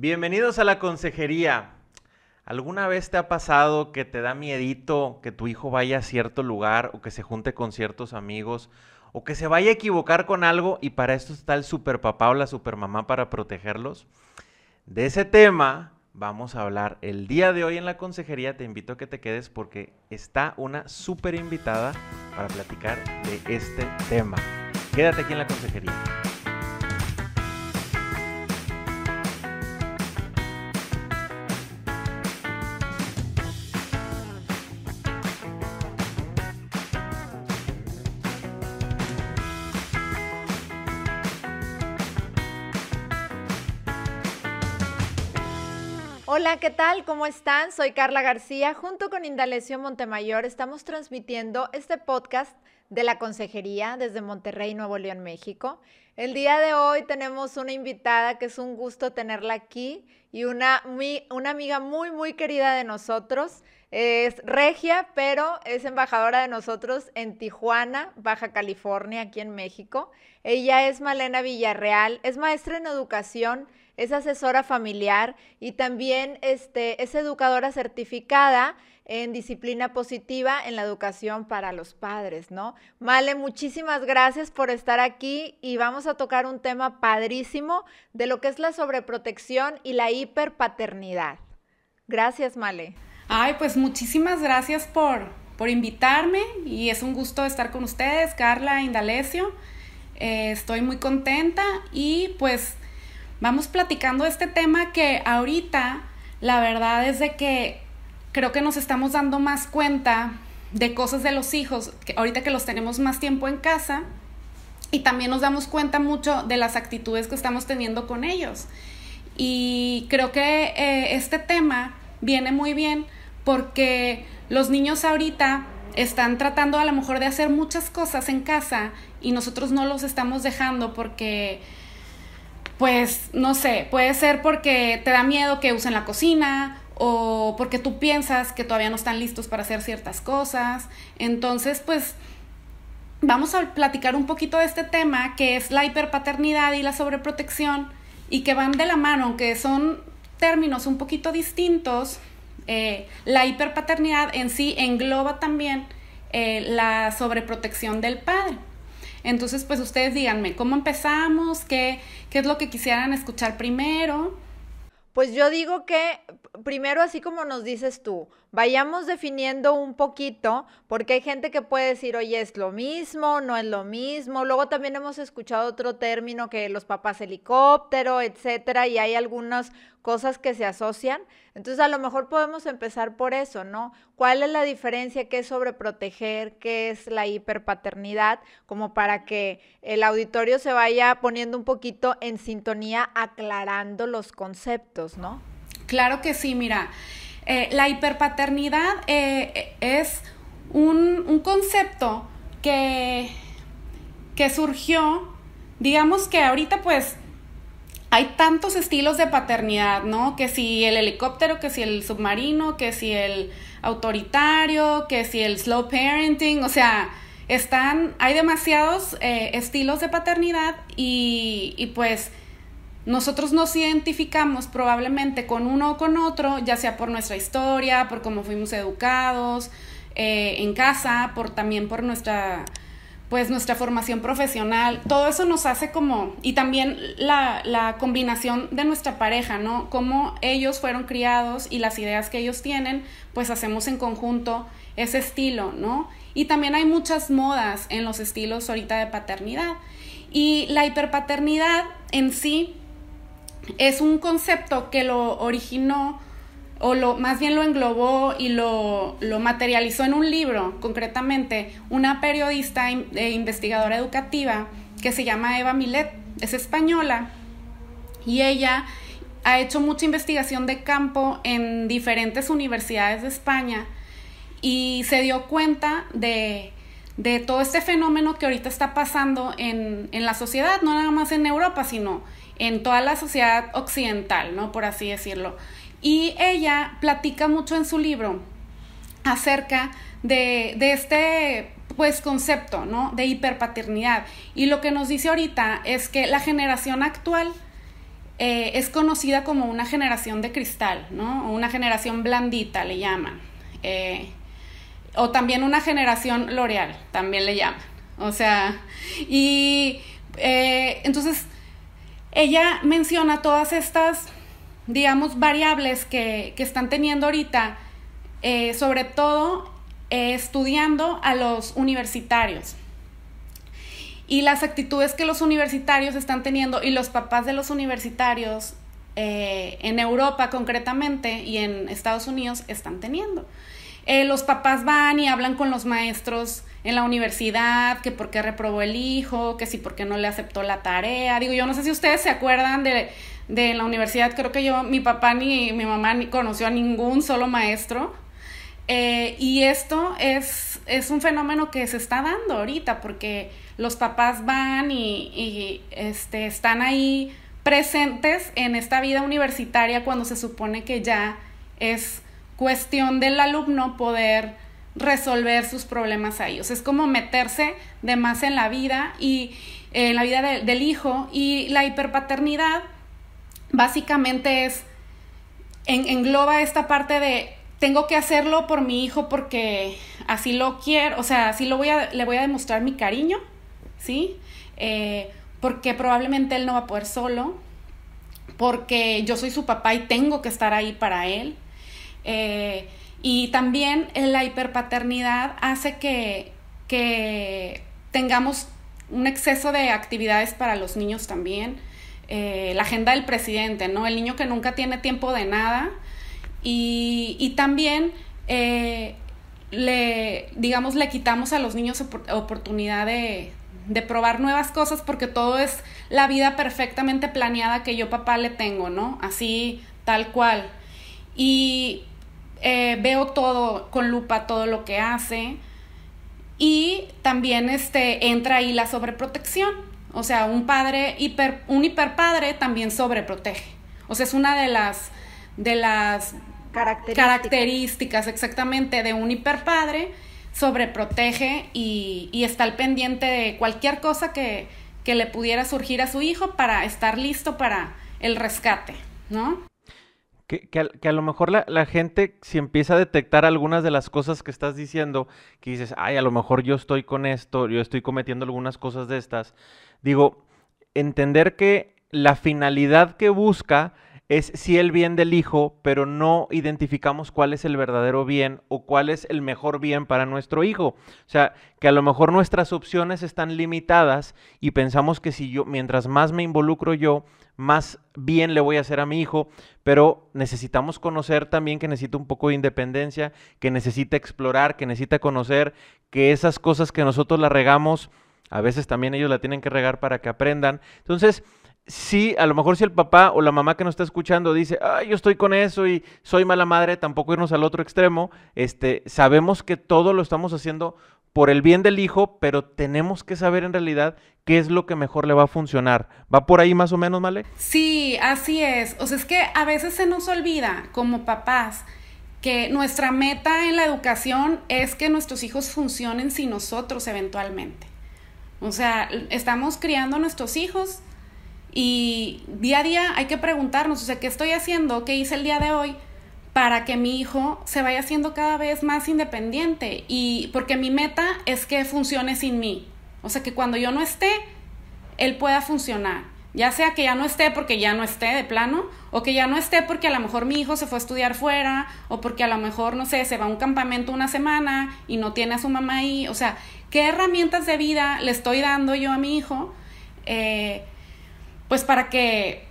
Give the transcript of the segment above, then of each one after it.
Bienvenidos a la consejería. ¿Alguna vez te ha pasado que te da miedito que tu hijo vaya a cierto lugar o que se junte con ciertos amigos o que se vaya a equivocar con algo y para esto está el superpapá o la supermamá para protegerlos? De ese tema vamos a hablar el día de hoy en la consejería. Te invito a que te quedes porque está una super invitada para platicar de este tema. Quédate aquí en la consejería. Hola, ¿qué tal? ¿Cómo están? Soy Carla García. Junto con Indalecio Montemayor estamos transmitiendo este podcast de la Consejería desde Monterrey, Nuevo León, México. El día de hoy tenemos una invitada que es un gusto tenerla aquí y una, una amiga muy, muy querida de nosotros. Es regia, pero es embajadora de nosotros en Tijuana, Baja California, aquí en México. Ella es Malena Villarreal, es maestra en educación es asesora familiar y también este, es educadora certificada en disciplina positiva en la educación para los padres, ¿no? Male, muchísimas gracias por estar aquí y vamos a tocar un tema padrísimo de lo que es la sobreprotección y la hiperpaternidad. Gracias, Male. Ay, pues muchísimas gracias por, por invitarme y es un gusto estar con ustedes, Carla Indalecio. Eh, estoy muy contenta y pues vamos platicando este tema que ahorita la verdad es de que creo que nos estamos dando más cuenta de cosas de los hijos, que ahorita que los tenemos más tiempo en casa, y también nos damos cuenta mucho de las actitudes que estamos teniendo con ellos. Y creo que eh, este tema viene muy bien porque los niños ahorita están tratando a lo mejor de hacer muchas cosas en casa y nosotros no los estamos dejando porque pues no sé, puede ser porque te da miedo que usen la cocina o porque tú piensas que todavía no están listos para hacer ciertas cosas. Entonces, pues vamos a platicar un poquito de este tema que es la hiperpaternidad y la sobreprotección y que van de la mano, aunque son términos un poquito distintos. Eh, la hiperpaternidad en sí engloba también eh, la sobreprotección del padre. Entonces, pues ustedes díganme, ¿cómo empezamos? ¿Qué, qué es lo que quisieran escuchar primero? Pues yo digo que primero, así como nos dices tú, vayamos definiendo un poquito, porque hay gente que puede decir, oye, es lo mismo, no es lo mismo. Luego también hemos escuchado otro término que los papás helicóptero, etcétera, y hay algunas cosas que se asocian. Entonces, a lo mejor podemos empezar por eso, ¿no? ¿Cuál es la diferencia? ¿Qué es sobreproteger? ¿Qué es la hiperpaternidad? Como para que el auditorio se vaya poniendo un poquito en sintonía, aclarando los conceptos, ¿no? Claro que sí, mira. Eh, la hiperpaternidad eh, es un, un, concepto que, que surgió, digamos que ahorita pues hay tantos estilos de paternidad, ¿no? Que si el helicóptero, que si el submarino, que si el autoritario, que si el slow parenting, o sea, están, hay demasiados eh, estilos de paternidad y, y, pues nosotros nos identificamos probablemente con uno o con otro, ya sea por nuestra historia, por cómo fuimos educados eh, en casa, por también por nuestra pues nuestra formación profesional, todo eso nos hace como, y también la, la, combinación de nuestra pareja, ¿no? Cómo ellos fueron criados y las ideas que ellos tienen, pues hacemos en conjunto ese estilo, ¿no? Y también hay muchas modas en los estilos ahorita de paternidad. Y la hiperpaternidad en sí es un concepto que lo originó o lo, más bien lo englobó y lo, lo materializó en un libro, concretamente, una periodista e investigadora educativa que se llama Eva Milet, es española, y ella ha hecho mucha investigación de campo en diferentes universidades de España y se dio cuenta de, de todo este fenómeno que ahorita está pasando en, en, la sociedad, no nada más en Europa, sino en toda la sociedad occidental, ¿no? Por así decirlo. Y ella platica mucho en su libro acerca de, este pues concepto, ¿no? De hiperpaternidad. Y lo que nos dice ahorita es que la generación actual es conocida como una generación de cristal, ¿no? Una generación blandita, le llaman. o también una generación L'Oreal, también le llaman. O sea, y entonces ella menciona todas estas, digamos, variables que, están teniendo ahorita, eh, sobre todo eh, estudiando a los universitarios y las actitudes que los universitarios están teniendo y los papás de los universitarios eh, en Europa concretamente y en Estados Unidos están teniendo. Los papás van y hablan con los maestros en la universidad, que por qué reprobó el hijo, que si por qué no le aceptó la tarea. Digo, yo no sé si ustedes se acuerdan de, de la universidad, creo que yo, mi papá ni mi mamá ni conoció a ningún solo maestro. Eh, y esto es, es un fenómeno que se está dando ahorita, porque los papás van y, y este, están ahí presentes en esta vida universitaria cuando se supone que ya es cuestión del alumno poder resolver sus problemas a ellos. Es como meterse de más en la vida y en la vida del hijo y la hiperpaternidad básicamente es engloba esta parte de tengo que hacerlo por mi hijo porque así lo quiero, o sea, así lo voy a, le voy a demostrar mi cariño, ¿sí? Eh, porque probablemente él no va a poder solo, porque yo soy su papá y tengo que estar ahí para él. Eh, y también la hiperpaternidad hace que, tengamos un exceso de actividades para los niños también. Eh, la agenda del presidente, ¿no? El niño que nunca tiene tiempo de nada. Y, también eh, le, digamos, le quitamos a los niños oportunidad de, de probar nuevas cosas porque todo es la vida perfectamente planeada que yo papá le tengo, ¿no? Así, tal cual. Y eh, veo todo con lupa, todo lo que hace. Y también este, entra ahí la sobreprotección. O sea, un padre hiper, un hiperpadre también sobreprotege. O sea, es una de las, de las características. exactamente de un hiperpadre, sobreprotege y, y está al pendiente de cualquier cosa que, que le pudiera surgir a su hijo para estar listo para el rescate, ¿no? Que, a, lo mejor la, gente, si empieza a detectar algunas de las cosas que estás diciendo, que dices, ay, a lo mejor yo estoy con esto, yo estoy cometiendo algunas cosas de estas, digo, entender que la finalidad que busca es sí el bien del hijo, pero no identificamos cuál es el verdadero bien o cuál es el mejor bien para nuestro hijo. O sea, que a lo mejor nuestras opciones están limitadas y pensamos que si yo, mientras más me involucro yo, más bien le voy a hacer a mi hijo, pero necesitamos conocer también que necesita un poco de independencia, que necesita explorar, que necesita conocer que esas cosas que nosotros la regamos, a veces también ellos la tienen que regar para que aprendan. Entonces, sí, a lo mejor si el papá o la mamá que nos está escuchando dice, ay, yo estoy con eso y soy mala madre, tampoco irnos al otro extremo, este, sabemos que todo lo estamos haciendo por el bien del hijo, pero tenemos que saber en realidad qué es lo que mejor le va a funcionar. ¿Va por ahí más o menos, Male? Sí, así es. O sea, es que a veces se nos olvida como papás que nuestra meta en la educación es que nuestros hijos funcionen sin nosotros eventualmente. O sea, estamos criando a nuestros hijos y día a día hay que preguntarnos, o sea, ¿qué estoy haciendo? ¿Qué hice el día de hoy? Para que mi hijo se vaya haciendo cada vez más independiente y porque mi meta es que funcione sin mí. O sea, que cuando yo no esté, él pueda funcionar. Ya sea que ya no esté porque ya no esté de plano, o que ya no esté porque a lo mejor mi hijo se fue a estudiar fuera, o porque a lo mejor, no sé, se va a un campamento una semana y no tiene a su mamá ahí. O sea, ¿qué herramientas de vida le estoy dando yo a mi hijo? Eh, pues para que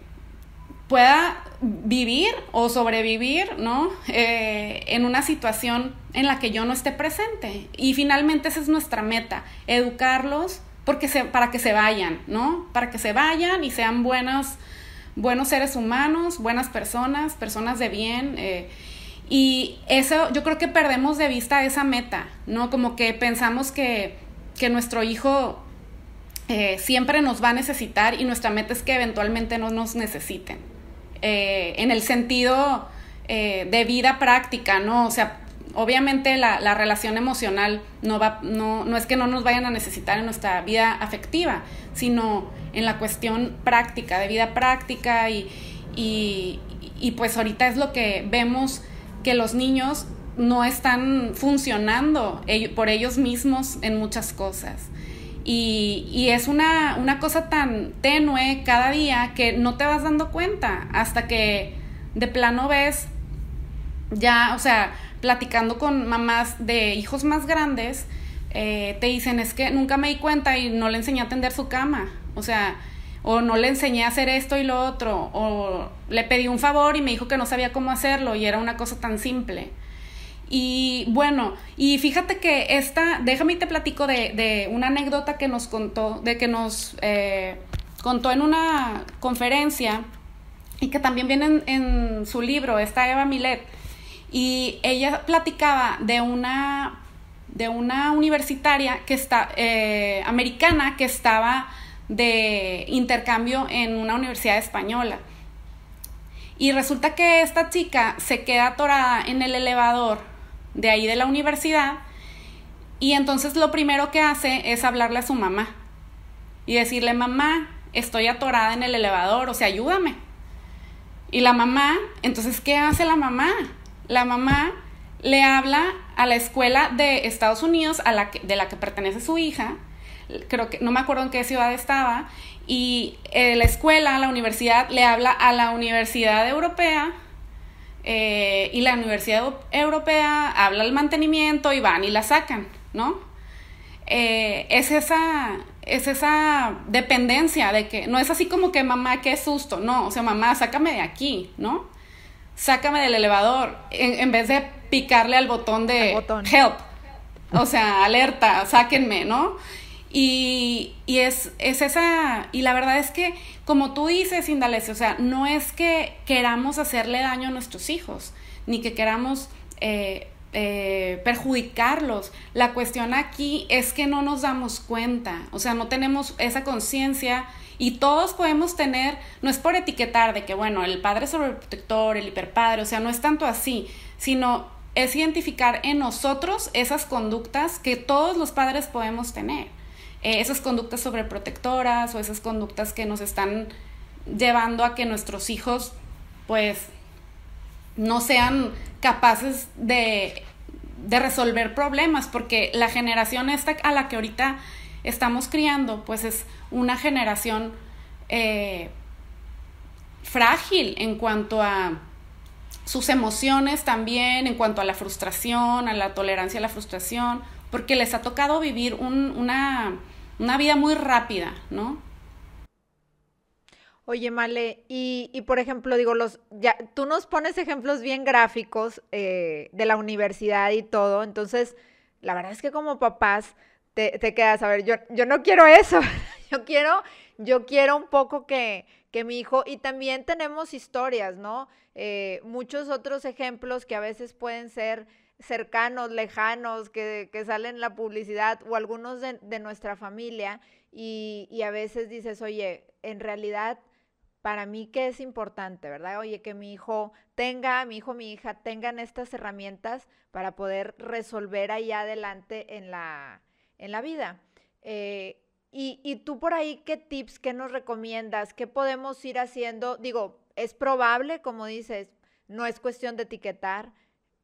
pueda vivir o sobrevivir, ¿no? Eh, en una situación en la que yo no esté presente. Y finalmente esa es nuestra meta, educarlos porque se, para que se vayan, ¿no? Para que se vayan y sean buenos, buenos seres humanos, buenas personas, personas de bien. Eh, y eso, yo creo que perdemos de vista esa meta, ¿no? Como que pensamos que, que nuestro hijo eh, siempre nos va a necesitar y nuestra meta es que eventualmente no nos necesiten. Eh, en el sentido eh, de vida práctica, ¿no? O sea, obviamente la, la, relación emocional no, va, no, no es que no nos vayan a necesitar en nuestra vida afectiva, sino en la cuestión práctica, de vida práctica y, y, y pues ahorita es lo que vemos que los niños no están funcionando por ellos mismos en muchas cosas. Y, y, es una, una cosa tan tenue cada día que no te vas dando cuenta hasta que de plano ves ya, o sea, platicando con mamás de hijos más grandes, eh, te dicen, es que nunca me di cuenta y no le enseñé a tender su cama. O sea, o no le enseñé a hacer esto y lo otro, o le pedí un favor y me dijo que no sabía cómo hacerlo y era una cosa tan simple. Y bueno, y fíjate que esta, déjame y te platico de, de una anécdota que nos contó, de que nos eh, contó en una conferencia y que también viene en, su libro, está Eva Milet y ella platicaba de una, de una universitaria que está, eh, americana que estaba de intercambio en una universidad española. Y resulta que esta chica se queda atorada en el elevador de ahí de la universidad y entonces lo primero que hace es hablarle a su mamá y decirle, mamá, estoy atorada en el elevador, o sea, ayúdame. Y la mamá, entonces, ¿qué hace la mamá? la mamá le habla a la escuela de Estados Unidos a la de la que pertenece su hija, creo que no me acuerdo en qué ciudad estaba, y eh, la escuela, la universidad, le habla a la Universidad Europea eh, y la Universidad Europea habla al mantenimiento y van y la sacan, ¿no? Eh, es, esa, es esa dependencia de que no es así como que mamá, qué susto, no, o sea, mamá, sácame de aquí, ¿no? sácame del elevador, en, vez de picarle al botón de help. O sea, alerta, sáquenme, ¿no? Y, es, es, esa, y la verdad es que, como tú dices, Indalecio, o sea, no es que queramos hacerle daño a nuestros hijos, ni que queramos eh, eh, perjudicarlos. La cuestión aquí es que no nos damos cuenta, o sea, no tenemos esa conciencia y todos podemos tener, no es por etiquetar de que, bueno, el padre sobreprotector, el hiperpadre, o sea, no es tanto así, sino es identificar en nosotros esas conductas que todos los padres podemos tener. Eh, esas conductas sobreprotectoras o esas conductas que nos están llevando a que nuestros hijos, pues, no sean capaces de, de resolver problemas, porque la generación esta a la que ahorita estamos criando, pues es una generación eh, frágil en cuanto a sus emociones también, en cuanto a la frustración, a la tolerancia a la frustración, porque les ha tocado vivir una, una vida muy rápida, ¿no? Oye, Male, y, y, por ejemplo, digo, los, ya, tú nos pones ejemplos bien gráficos eh, de la universidad y todo, entonces, la verdad es que como papás, te, quedas, a ver, yo, yo no quiero eso, yo quiero, yo quiero un poco que, que mi hijo, y también tenemos historias, ¿no? Eh, muchos otros ejemplos que a veces pueden ser cercanos, lejanos, que, que salen en la publicidad o algunos de, de nuestra familia y, y, a veces dices, oye, en realidad para mí qué es importante, ¿verdad? Oye, que mi hijo tenga, mi hijo, mi hija tengan estas herramientas para poder resolver ahí adelante en la, en la vida. Eh, y, y, tú por ahí, ¿qué tips, qué nos recomiendas? ¿Qué podemos ir haciendo? Digo, es probable, como dices, no es cuestión de etiquetar.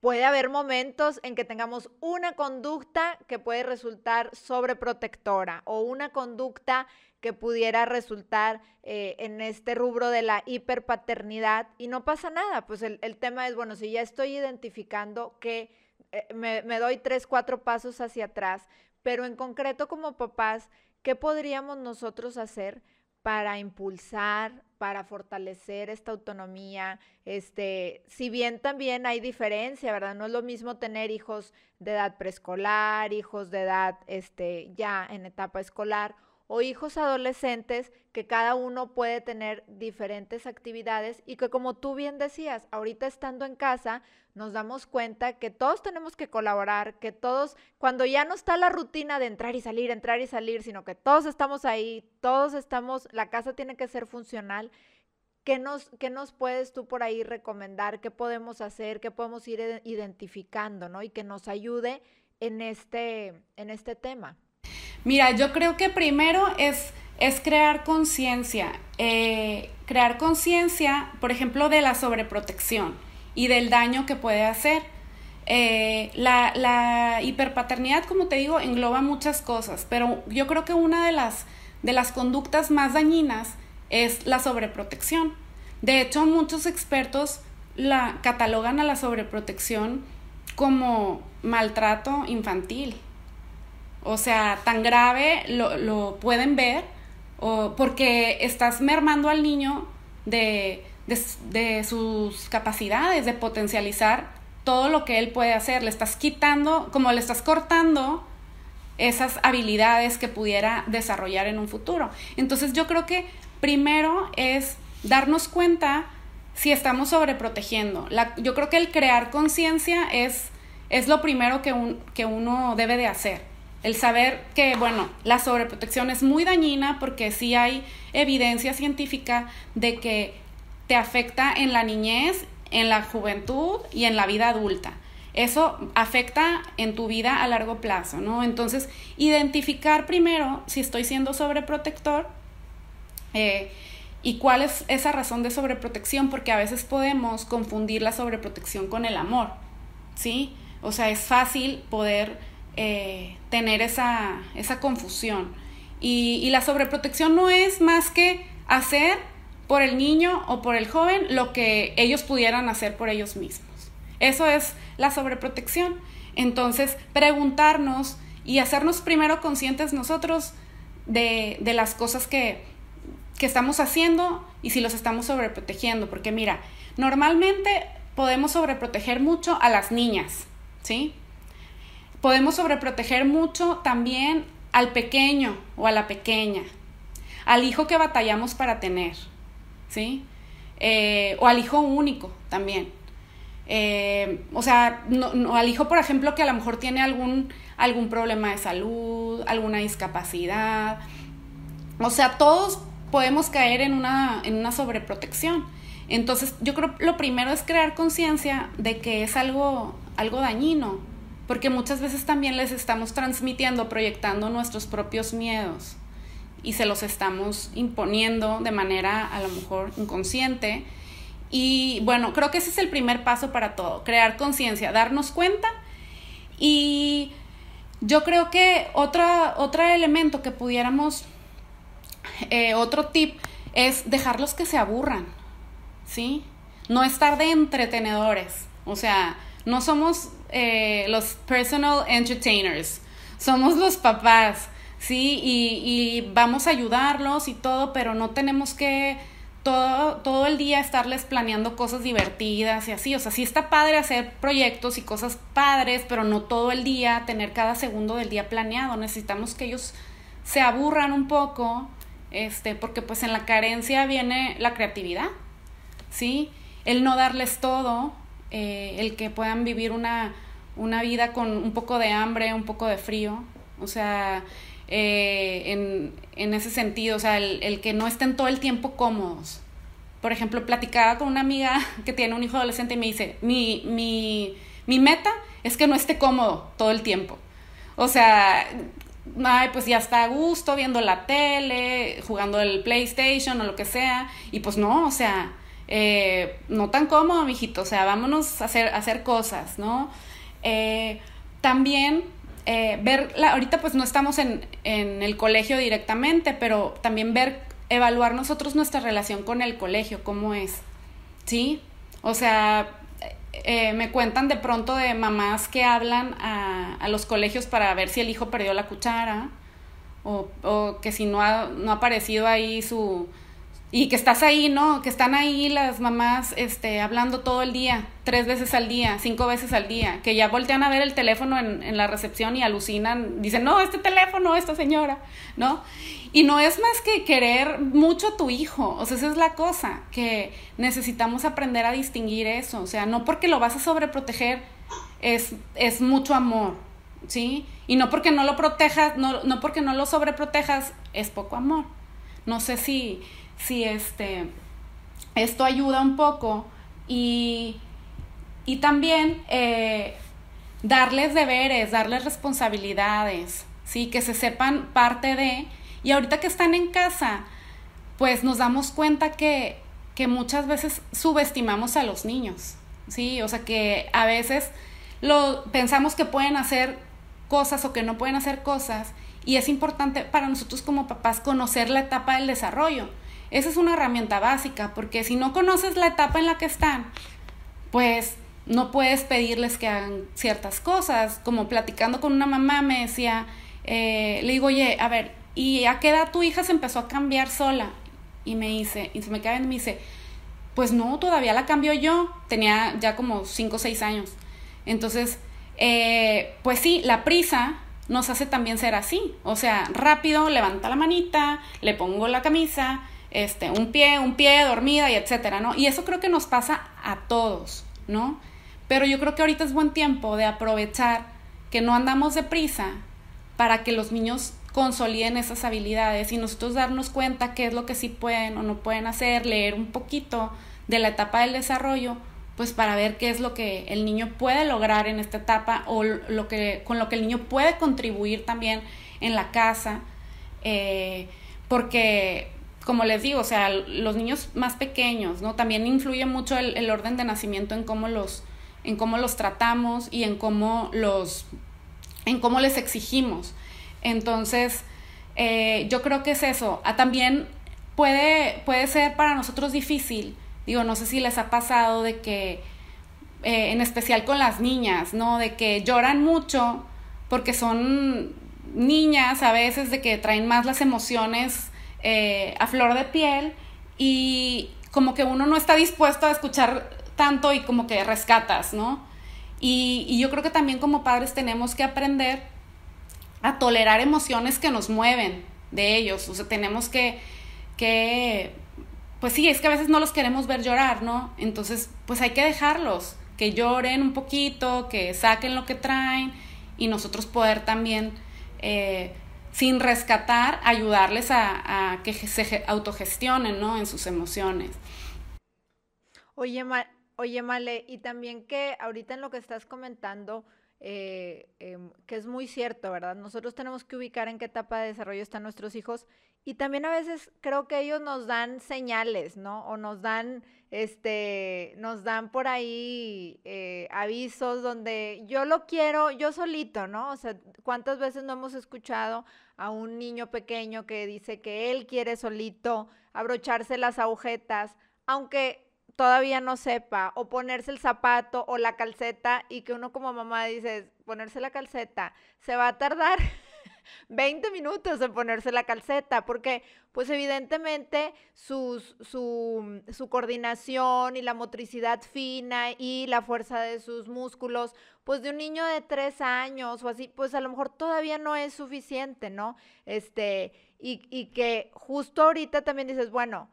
Puede haber momentos en que tengamos una conducta que puede resultar sobreprotectora o una conducta que pudiera resultar eh, en este rubro de la hiperpaternidad y no pasa nada. Pues el, tema es, bueno, si ya estoy identificando que eh, me, me, doy tres, cuatro pasos hacia atrás, pero en concreto como papás, ¿qué podríamos nosotros hacer para impulsar, para fortalecer esta autonomía? Este, si bien también hay diferencia, ¿verdad? No es lo mismo tener hijos de edad preescolar, hijos de edad este, ya en etapa escolar o hijos adolescentes que cada uno puede tener diferentes actividades y que como tú bien decías, ahorita estando en casa, nos damos cuenta que todos tenemos que colaborar, que todos, cuando ya no está la rutina de entrar y salir, entrar y salir, sino que todos estamos ahí, todos estamos, la casa tiene que ser funcional, ¿qué nos, ¿qué nos puedes tú por ahí recomendar? ¿Qué podemos hacer? ¿Qué podemos ir identificando, ¿no? Y que nos ayude en este, en este tema. Mira, yo creo que primero es, es crear conciencia. Eh, crear conciencia, por ejemplo, de la sobreprotección y del daño que puede hacer. Eh, la, la, hiperpaternidad, como te digo, engloba muchas cosas, pero yo creo que una de las, de las conductas más dañinas es la sobreprotección. De hecho, muchos expertos la catalogan a la sobreprotección como maltrato infantil. O sea, tan grave lo, lo pueden ver o porque estás mermando al niño de, de, sus capacidades, de potencializar todo lo que él puede hacer. Le estás quitando, como le estás cortando esas habilidades que pudiera desarrollar en un futuro. Entonces yo creo que primero es darnos cuenta si estamos sobreprotegiendo. La, yo creo que el crear conciencia es, es lo primero que, un, que uno debe de hacer. El saber que, bueno, la sobreprotección es muy dañina porque sí hay evidencia científica de que te afecta en la niñez, en la juventud y en la vida adulta. Eso afecta en tu vida a largo plazo, ¿no? Entonces, identificar primero si estoy siendo sobreprotector eh, y cuál es esa razón de sobreprotección, porque a veces podemos confundir la sobreprotección con el amor, ¿sí? O sea, es fácil poder eh, tener esa, esa confusión. Y, y la sobreprotección no es más que hacer por el niño o por el joven lo que ellos pudieran hacer por ellos mismos. Eso es la sobreprotección. Entonces, preguntarnos y hacernos primero conscientes nosotros de, de las cosas que, que estamos haciendo y si los estamos sobreprotegiendo. Porque mira, normalmente podemos sobreproteger mucho a las niñas, ¿sí? Podemos sobreproteger mucho también al pequeño o a la pequeña, al hijo que batallamos para tener. ¿sí? Eh, o al hijo único también. Eh, o sea, no, al hijo, por ejemplo, que a lo mejor tiene algún, algún problema de salud, alguna discapacidad. O sea, todos podemos caer en una, en una sobreprotección. Entonces, yo creo lo primero es crear conciencia de que es algo, algo dañino, porque muchas veces también les estamos transmitiendo, proyectando nuestros propios miedos y se los estamos imponiendo de manera a lo mejor inconsciente. Y bueno, creo que ese es el primer paso para todo, crear conciencia, darnos cuenta. Y yo creo que otra, otro elemento que pudiéramos, eh, otro tip, es dejarlos que se aburran, ¿sí? No estar de entretenedores, o sea, no somos eh, los personal entertainers, somos los papás ¿sí? Y, vamos a ayudarlos y todo, pero no tenemos que todo, todo el día estarles planeando cosas divertidas y así. O sea, sí está padre hacer proyectos y cosas padres, pero no todo el día tener cada segundo del día planeado. Necesitamos que ellos se aburran un poco, este, porque pues en la carencia viene la creatividad, ¿sí? El no darles todo, eh, el que puedan vivir una, una vida con un poco de hambre, un poco de frío. O sea, eh, en, en, ese sentido, o sea, el, el, que no estén todo el tiempo cómodos. Por ejemplo, platicaba con una amiga que tiene un hijo adolescente y me dice, mi, mi, mi meta es que no esté cómodo todo el tiempo. O sea, ay, pues ya está a gusto viendo la tele, jugando el PlayStation o lo que sea. Y pues no, o sea, eh, no tan cómodo, mijito. O sea, vámonos a hacer, a hacer cosas, ¿no? Eh, también eh, ver, la, ahorita pues no estamos en, en, el colegio directamente, pero también ver, evaluar nosotros nuestra relación con el colegio, cómo es, ¿sí? O sea, eh, me cuentan de pronto de mamás que hablan a, a, los colegios para ver si el hijo perdió la cuchara o, o que si no ha, no ha aparecido ahí su, y que estás ahí, ¿no? Que están ahí las mamás este, hablando todo el día, tres veces al día, cinco veces al día, que ya voltean a ver el teléfono en, en la recepción y alucinan, dicen, no, este teléfono, esta señora, ¿no? Y no es más que querer mucho a tu hijo, o sea, esa es la cosa, que necesitamos aprender a distinguir eso, o sea, no porque lo vas a sobreproteger es, es mucho amor, ¿sí? Y no porque no lo protejas, no, no porque no lo sobreprotejas, es poco amor. No sé si si este esto ayuda un poco y, y también eh, darles deberes, darles responsabilidades, ¿sí? Que se sepan parte de... Y ahorita que están en casa, pues nos damos cuenta que, que muchas veces subestimamos a los niños, ¿sí? O sea que a veces lo, pensamos que pueden hacer cosas o que no pueden hacer cosas y es importante para nosotros como papás conocer la etapa del desarrollo. Esa es una herramienta básica porque si no conoces la etapa en la que están, pues no puedes pedirles que hagan ciertas cosas. Como platicando con una mamá me decía, eh, le digo, oye, a ver, ¿y a qué edad tu hija se empezó a cambiar sola? Y me dice, y se me cae y me dice, pues no, todavía la cambió yo. Tenía ya como 5 o 6 años. Entonces, eh, pues sí, la prisa nos hace también ser así. O sea, rápido, levanta la manita, le pongo la camisa, este, un pie, un pie, dormida y etcétera, ¿no? Y eso creo que nos pasa a todos, ¿no? Pero yo creo que ahorita es buen tiempo de aprovechar que no andamos deprisa para que los niños consoliden esas habilidades y nosotros darnos cuenta qué es lo que sí pueden o no pueden hacer, leer un poquito de la etapa del desarrollo, pues para ver qué es lo que el niño puede lograr en esta etapa o lo que, con lo que el niño puede contribuir también en la casa. Eh, porque, como les digo, o sea, los niños más pequeños, ¿no? También influye mucho el, el orden de nacimiento en cómo los, en cómo los tratamos y en cómo los, en cómo les exigimos. Entonces, eh, yo creo que es eso. Ah, también puede, puede ser para nosotros difícil, digo, no sé si les ha pasado de que, eh, en especial con las niñas, ¿no? De que lloran mucho porque son niñas a veces de que traen más las emociones eh, a flor de piel y como que uno no está dispuesto a escuchar tanto y como que rescatas, ¿no? Y, yo creo que también como padres tenemos que aprender a tolerar emociones que nos mueven de ellos. O sea, tenemos que, que, pues sí, es que a veces no los queremos ver llorar, ¿no? Entonces, pues hay que dejarlos, que lloren un poquito, que saquen lo que traen y nosotros poder también, eh, sin rescatar, ayudarles a, que se autogestionen, ¿no? En sus emociones. Oye, oye, Male, y también que ahorita en lo que estás comentando, eh, em, que es muy cierto, ¿verdad? Nosotros tenemos que ubicar en qué etapa de desarrollo están nuestros hijos y también a veces creo que ellos nos dan señales, ¿no? O nos dan, este, nos dan por ahí eh, avisos donde yo lo quiero yo solito, ¿no? O sea, ¿cuántas veces no hemos escuchado a un niño pequeño que dice que él quiere solito abrocharse las agujetas, aunque todavía no sepa, o ponerse el zapato o la calceta y que uno como mamá dice, ponerse la calceta, se va a tardar 20 minutos en ponerse la calceta, porque pues evidentemente su, su, coordinación y la motricidad fina y la fuerza de sus músculos, pues de un niño de 3 años o así, pues a lo mejor todavía no es suficiente, ¿no? Este, y, y que justo ahorita también dices, bueno,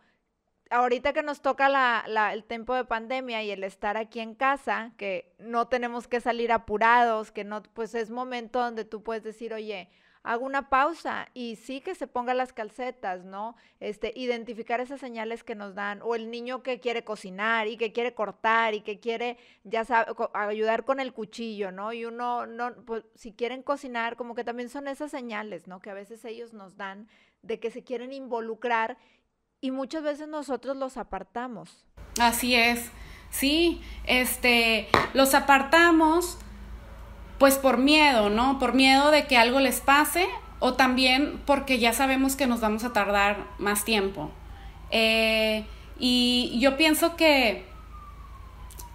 ahorita que nos toca la, el tiempo de pandemia y el estar aquí en casa, que no tenemos que salir apurados, que no, pues es momento donde tú puedes decir, oye, hago una pausa y sí que se ponga las calcetas, ¿no? Este, identificar esas señales que nos dan, o el niño que quiere cocinar y que quiere cortar y que quiere, ya sabe, ayudar con el cuchillo, ¿no? Y uno, no, pues si quieren cocinar, como que también son esas señales, ¿no? Que a veces ellos nos dan de que se quieren involucrar y muchas veces nosotros los apartamos. Así es, sí, este, los apartamos pues por miedo, ¿no? Por miedo de que algo les pase o también porque ya sabemos que nos vamos a tardar más tiempo. Eh, y yo pienso que,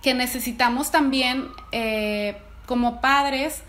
que necesitamos también eh, como padres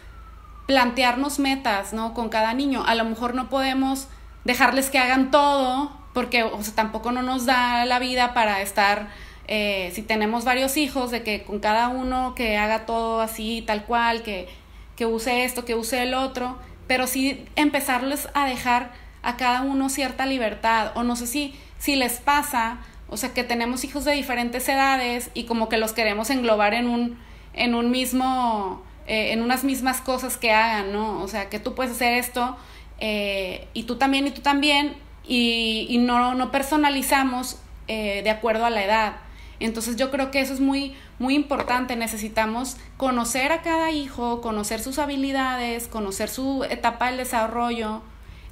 plantearnos metas, ¿no? Con cada niño. A lo mejor no podemos dejarles que hagan todo porque o sea, tampoco no nos da la vida para estar, eh, si tenemos varios hijos, de que con cada uno que haga todo así, tal cual, que, que use esto, que use el otro, pero sí empezarles a dejar a cada uno cierta libertad, o no sé si, si les pasa, o sea, que tenemos hijos de diferentes edades y como que los queremos englobar en un, en un mismo, eh, en unas mismas cosas que hagan, ¿no? O sea, que tú puedes hacer esto eh, y tú también y tú también, y, no, no personalizamos eh, de acuerdo a la edad. Entonces yo creo que eso es muy, muy importante. Necesitamos conocer a cada hijo, conocer sus habilidades, conocer su etapa del desarrollo,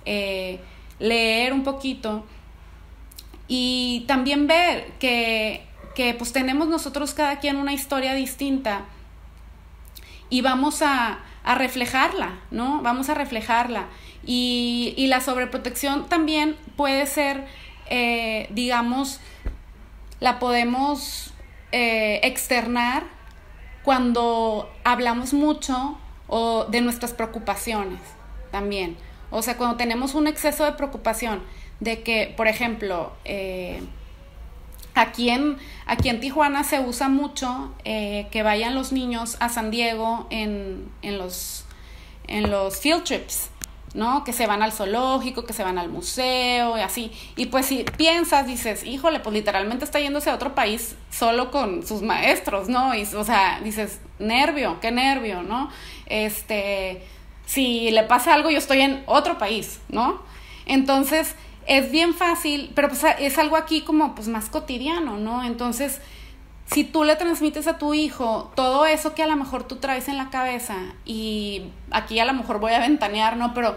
eh, leer un poquito y también ver que, que pues tenemos nosotros cada quien una historia distinta y vamos a, a reflejarla, ¿no? Vamos a reflejarla. Y, y la sobreprotección también puede ser, eh, digamos, la podemos eh, externar cuando hablamos mucho o de nuestras preocupaciones también. O sea, cuando tenemos un exceso de preocupación de que, por ejemplo, eh, aquí, en, aquí en Tijuana se usa mucho eh, que vayan los niños a San Diego en, en, los, en los field trips. ¿No? Que se van al zoológico, que se van al museo y así. Y pues si piensas, dices, híjole, pues literalmente está yéndose a otro país solo con sus maestros, ¿no? Y, o sea, dices, nervio, qué nervio, ¿no? Este, si le pasa algo, yo estoy en otro país, ¿no? Entonces, es bien fácil, pero pues es algo aquí como pues más cotidiano, ¿no? Entonces, si tú le transmites a tu hijo todo eso que a lo mejor tú traes en la cabeza y aquí a lo mejor voy a ventanear, ¿no? Pero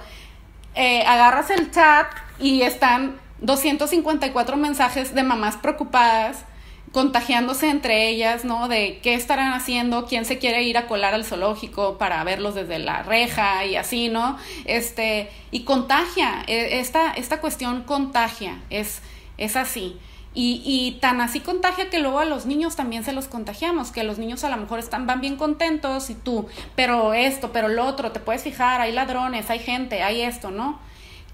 eh, agarras el chat y están 254 mensajes de mamás preocupadas contagiándose entre ellas, ¿no? De qué estarán haciendo, quién se quiere ir a colar al zoológico para verlos desde la reja y así, ¿no? Este, y contagia, e, esta, esta cuestión contagia, es, es así. Y, tan así contagia que luego a los niños también se los contagiamos, que los niños a lo mejor están, van bien contentos y tú, pero esto, pero lo otro, te puedes fijar, hay ladrones, hay gente, hay esto, ¿no?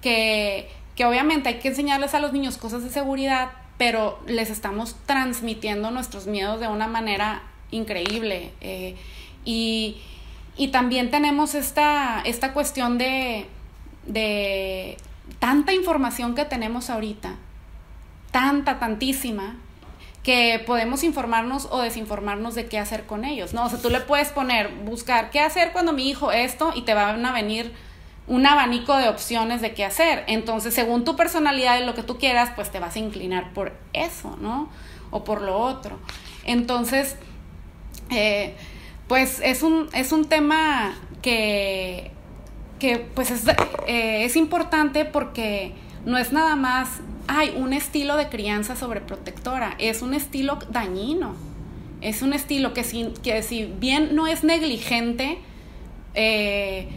Que, que obviamente hay que enseñarles a los niños cosas de seguridad, pero les estamos transmitiendo nuestros miedos de una manera increíble. Eh, y, y, también tenemos esta, esta cuestión de, de tanta información que tenemos ahorita tanta, tantísima, que podemos informarnos o desinformarnos de qué hacer con ellos, ¿no? O sea, tú le puedes poner, buscar qué hacer cuando mi hijo esto y te van a venir un abanico de opciones de qué hacer. Entonces, según tu personalidad y lo que tú quieras, pues te vas a inclinar por eso, ¿no? O por lo otro. Entonces, eh, pues es un, es un tema que, que pues es, eh, es importante porque no es nada más hay un estilo de crianza sobreprotectora, es un estilo dañino, es un estilo que si, que si bien no es negligente, eh,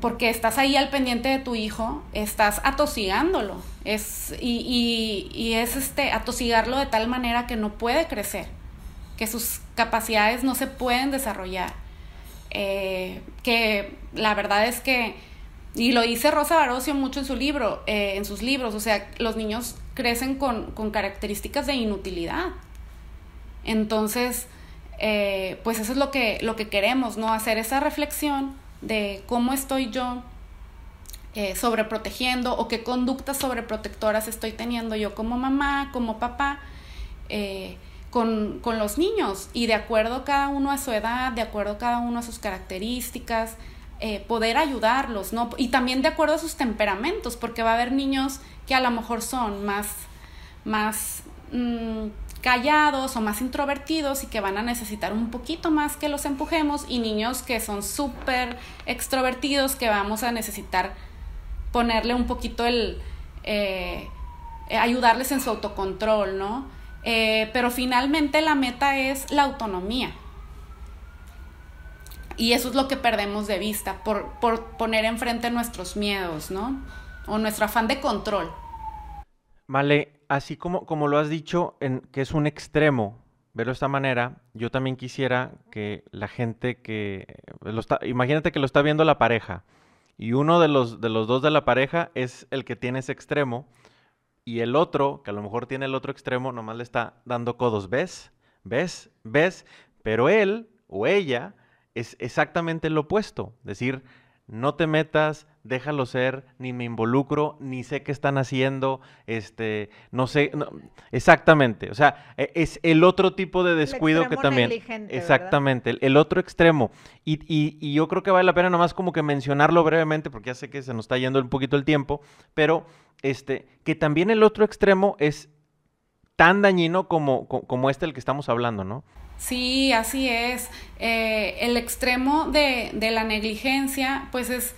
porque estás ahí al pendiente de tu hijo, estás atosigándolo, es, y, y, es este, atosigarlo de tal manera que no puede crecer, que sus capacidades no se pueden desarrollar, eh, que la verdad es que y lo dice Rosa Barocio mucho en su libro, eh, en sus libros, o sea, los niños crecen con, con características de inutilidad. Entonces, eh, pues eso es lo que, lo que queremos, ¿no? Hacer esa reflexión de cómo estoy yo eh, sobreprotegiendo o qué conductas sobreprotectoras estoy teniendo yo como mamá, como papá, con, con, los niños. Y de acuerdo cada uno a su edad, de acuerdo cada uno a sus características, eh, poder ayudarlos, ¿no? Y también de acuerdo a sus temperamentos, porque va a haber niños que a lo mejor son más, más mm, callados o más introvertidos y que van a necesitar un poquito más que los empujemos, y niños que son súper extrovertidos que vamos a necesitar ponerle un poquito el... Eh, ayudarles en su autocontrol, ¿no? Eh, pero finalmente la meta es la autonomía. Y eso es lo que perdemos de vista por, por poner enfrente nuestros miedos, ¿no? O nuestro afán de control. Vale, así como, como lo has dicho, en, que es un extremo verlo de esta manera, yo también quisiera que la gente que... Lo está, imagínate que lo está viendo la pareja y uno de los, de los dos de la pareja es el que tiene ese extremo y el otro, que a lo mejor tiene el otro extremo, nomás le está dando codos. ¿Ves? ¿Ves? ¿Ves? Pero él o ella es exactamente lo opuesto. Decir, no te metas, déjalo ser, ni me involucro, ni sé qué están haciendo, este, no sé, exactamente, o sea, e, es el otro tipo de descuido que también, exactamente, el, otro extremo, y, y, yo creo que vale la pena nomás como que mencionarlo brevemente, porque ya sé que se nos está yendo un poquito el tiempo, pero este, que también el otro extremo es tan dañino como, como este del que estamos hablando, ¿no? Sí, así es. Eh, el extremo de, de, la negligencia, pues es,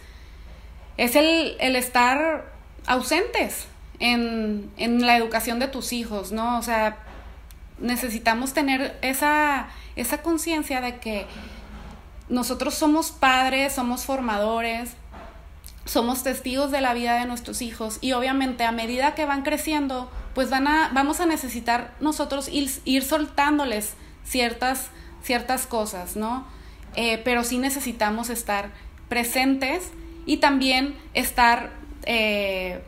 es el, el estar ausentes en, en, la educación de tus hijos, ¿no? O sea, necesitamos tener esa, esa conciencia de que nosotros somos padres, somos formadores, somos testigos de la vida de nuestros hijos y obviamente a medida que van creciendo, pues van a, vamos a necesitar nosotros ir, ir soltándoles ciertas, ciertas cosas, ¿no? Eh, pero sí necesitamos estar presentes y también estar, eh,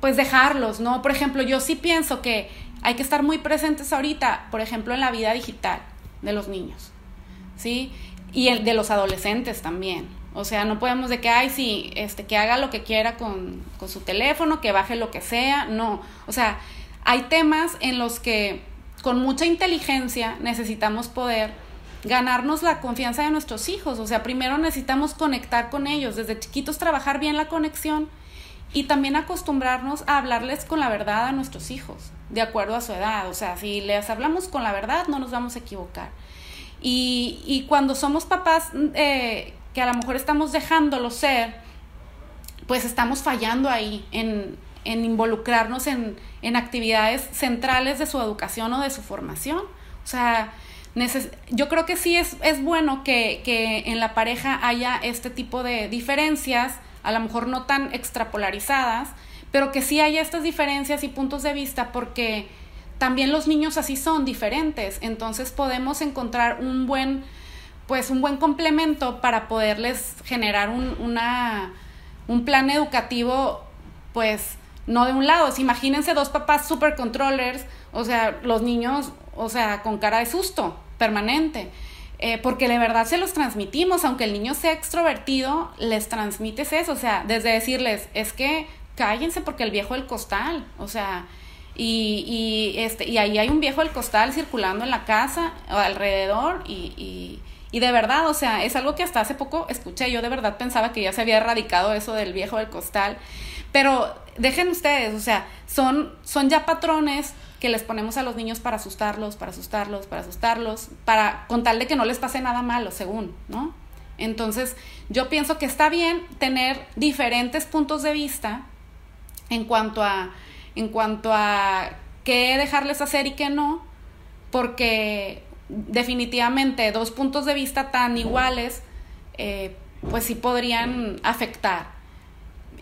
pues dejarlos, ¿no? Por ejemplo, yo sí pienso que hay que estar muy presentes ahorita, por ejemplo, en la vida digital de los niños, ¿sí? Y el de los adolescentes también. O sea, no podemos de que, ay, sí, este, que haga lo que quiera con, con su teléfono, que baje lo que sea. No. O sea, hay temas en los que con mucha inteligencia necesitamos poder ganarnos la confianza de nuestros hijos. O sea, primero necesitamos conectar con ellos, desde chiquitos trabajar bien la conexión y también acostumbrarnos a hablarles con la verdad a nuestros hijos, de acuerdo a su edad. O sea, si les hablamos con la verdad, no nos vamos a equivocar. Y, y cuando somos papás eh, que a lo mejor estamos dejándolo ser, pues estamos fallando ahí en, en involucrarnos en, en, actividades centrales de su educación o de su formación. O sea, yo creo que sí es, es bueno que, que, en la pareja haya este tipo de diferencias, a lo mejor no tan extrapolarizadas, pero que sí haya estas diferencias y puntos de vista porque también los niños así son diferentes, entonces podemos encontrar un buen, pues un buen complemento para poderles generar un, una, un plan educativo, pues no de un lado. imagínense dos papás super controllers, o sea, los niños, o sea, con cara de susto permanente. Eh, porque de verdad se los transmitimos, aunque el niño sea extrovertido, les transmites eso, o sea, desde decirles, es que cállense porque el viejo del costal, o sea, y, y, este, y ahí hay un viejo del costal circulando en la casa o alrededor y, y, y, de verdad, o sea, es algo que hasta hace poco escuché, yo de verdad pensaba que ya se había erradicado eso del viejo del costal, pero dejen ustedes, o sea, son, son ya patrones que les ponemos a los niños para asustarlos, para asustarlos, para asustarlos, para con tal de que no les pase nada malo, según, ¿no? Entonces, yo pienso que está bien tener diferentes puntos de vista en cuanto a en cuanto a qué dejarles hacer y qué no, porque definitivamente dos puntos de vista tan iguales, eh, pues sí podrían afectar.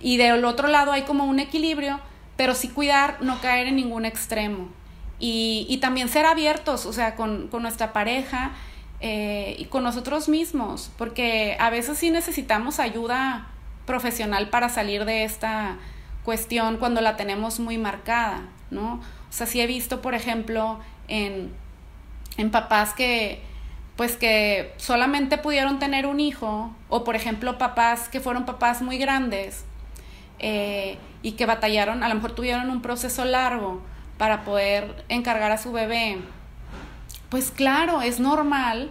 Y del otro lado hay como un equilibrio, pero sí cuidar no caer en ningún extremo. Y, y también ser abiertos, o sea, con, con nuestra pareja eh, y con nosotros mismos, porque a veces sí necesitamos ayuda profesional para salir de esta cuestión cuando la tenemos muy marcada, ¿no? O sea, sí he visto, por ejemplo, en, en papás que, pues que solamente pudieron tener un hijo, o por ejemplo papás que fueron papás muy grandes eh, y que batallaron, a lo mejor tuvieron un proceso largo para poder encargar a su bebé, pues claro, es normal,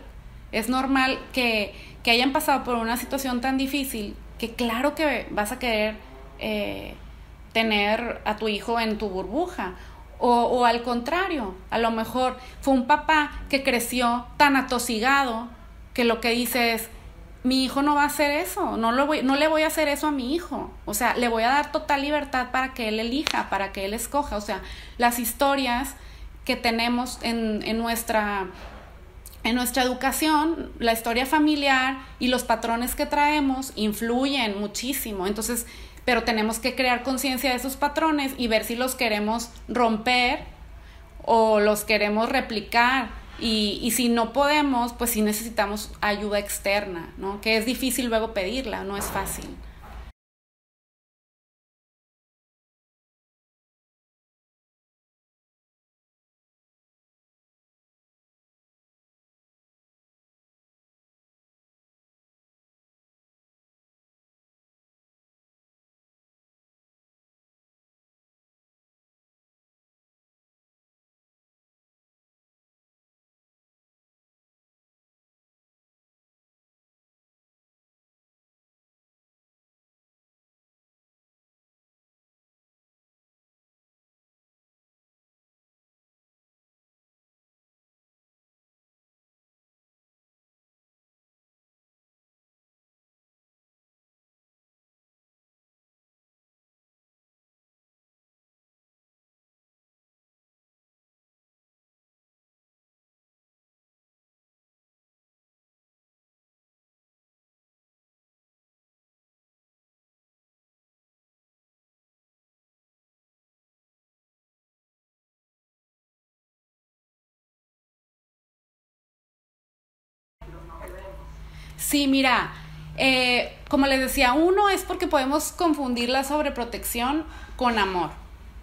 es normal que, que hayan pasado por una situación tan difícil, que claro que vas a querer eh, tener a tu hijo en tu burbuja. O, o, al contrario, a lo mejor fue un papá que creció tan atosigado que lo que dice es, mi hijo no va a hacer eso, no, lo voy, no le voy a hacer eso a mi hijo. O sea, le voy a dar total libertad para que él elija, para que él escoja. O sea, las historias que tenemos en, en nuestra en nuestra educación, la historia familiar y los patrones que traemos influyen muchísimo. Entonces, pero tenemos que crear conciencia de esos patrones y ver si los queremos romper o los queremos replicar. Y, y, si no podemos, pues sí necesitamos ayuda externa, ¿no? Que es difícil luego pedirla, no es fácil. Sí, mira, eh, como les decía, uno es porque podemos confundir la sobreprotección con amor,